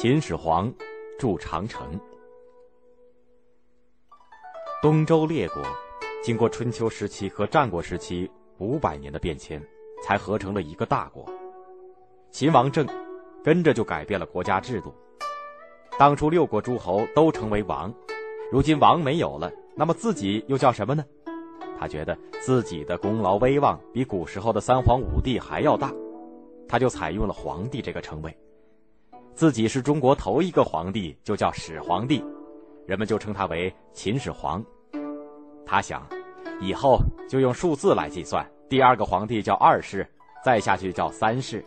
秦始皇筑长城。东周列国经过春秋时期和战国时期五百年的变迁，才合成了一个大国。秦王政跟着就改变了国家制度。当初六国诸侯都成为王，如今王没有了，那么自己又叫什么呢？他觉得自己的功劳威望比古时候的三皇五帝还要大，他就采用了皇帝这个称谓。自己是中国头一个皇帝，就叫始皇帝，人们就称他为秦始皇。他想，以后就用数字来计算，第二个皇帝叫二世，再下去叫三世，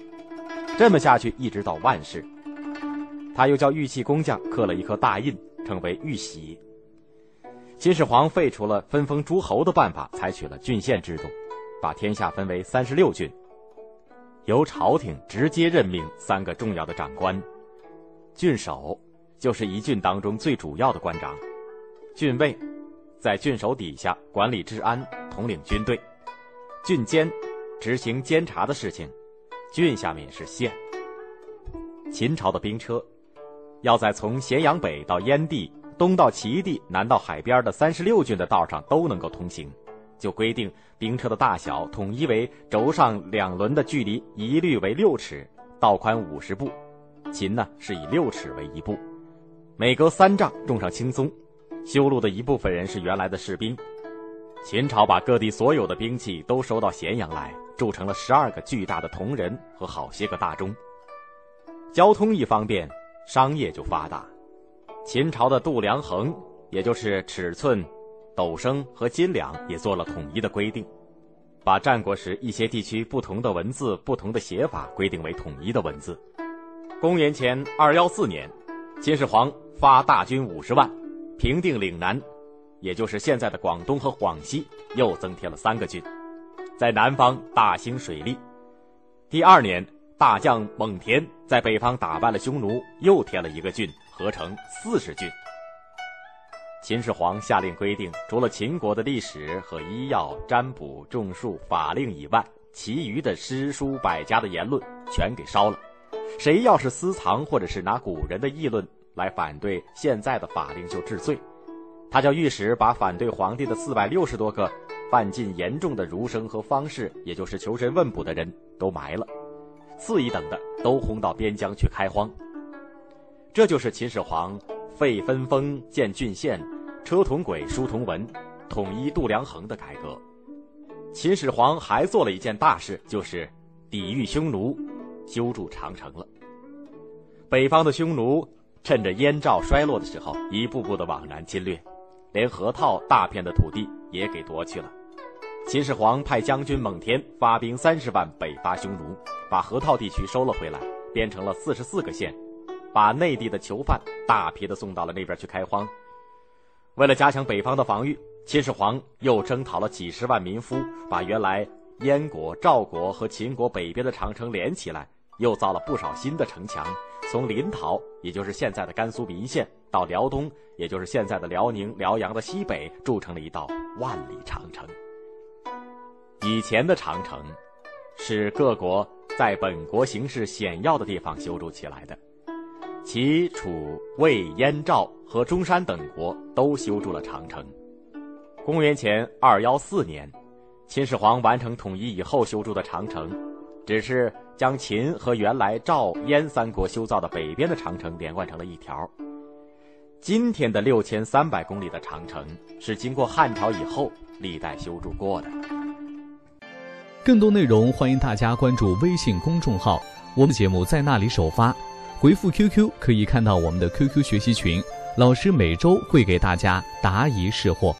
这么下去一直到万世。他又叫玉器工匠刻了一颗大印，称为玉玺。秦始皇废除了分封诸侯的办法，采取了郡县制度，把天下分为三十六郡，由朝廷直接任命三个重要的长官。郡守就是一郡当中最主要的官长，郡尉在郡守底下管理治安，统领军队，郡监执行监察的事情，郡下面是县。秦朝的兵车。要在从咸阳北到燕地、东到齐地、南到海边的三十六郡的道上都能够通行，就规定兵车的大小统一为轴上两轮的距离一律为六尺，道宽五十步。秦呢是以六尺为一步，每隔三丈种上青松。修路的一部分人是原来的士兵。秦朝把各地所有的兵器都收到咸阳来，铸成了十二个巨大的铜人和好些个大钟。交通一方便。商业就发达，秦朝的度量衡，也就是尺寸、斗升和斤两，也做了统一的规定，把战国时一些地区不同的文字、不同的写法规定为统一的文字。公元前二幺四年，秦始皇发大军五十万，平定岭南，也就是现在的广东和广西，又增添了三个郡，在南方大兴水利。第二年。大将蒙恬在北方打败了匈奴，又添了一个郡，合成四十郡。秦始皇下令规定，除了秦国的历史和医药、占卜、种树、法令以外，其余的诗书百家的言论全给烧了。谁要是私藏或者是拿古人的议论来反对现在的法令，就治罪。他叫御史把反对皇帝的四百六十多个犯禁严重的儒生和方士，也就是求神问卜的人都埋了。次一等的都轰到边疆去开荒。这就是秦始皇废分封、建郡县、车同轨、书同文、统一度量衡的改革。秦始皇还做了一件大事，就是抵御匈奴，修筑长城了。北方的匈奴趁着燕赵衰落的时候，一步步的往南侵略，连河套大片的土地也给夺去了。秦始皇派将军蒙恬发兵三十万北伐匈奴。把河套地区收了回来，编成了四十四个县，把内地的囚犯大批的送到了那边去开荒。为了加强北方的防御，秦始皇又征讨了几十万民夫，把原来燕国、赵国和秦国北边的长城连起来，又造了不少新的城墙。从临洮，也就是现在的甘肃岷县，到辽东，也就是现在的辽宁辽阳的西北，筑成了一道万里长城。以前的长城，是各国。在本国形势险要的地方修筑起来的，齐、楚、魏、燕、赵和中山等国都修筑了长城。公元前二幺四年，秦始皇完成统一以后修筑的长城，只是将秦和原来赵、燕三国修造的北边的长城连贯成了一条。今天的六千三百公里的长城是经过汉朝以后历代修筑过的。更多内容，欢迎大家关注微信公众号，我们节目在那里首发。回复 QQ 可以看到我们的 QQ 学习群，老师每周会给大家答疑释惑。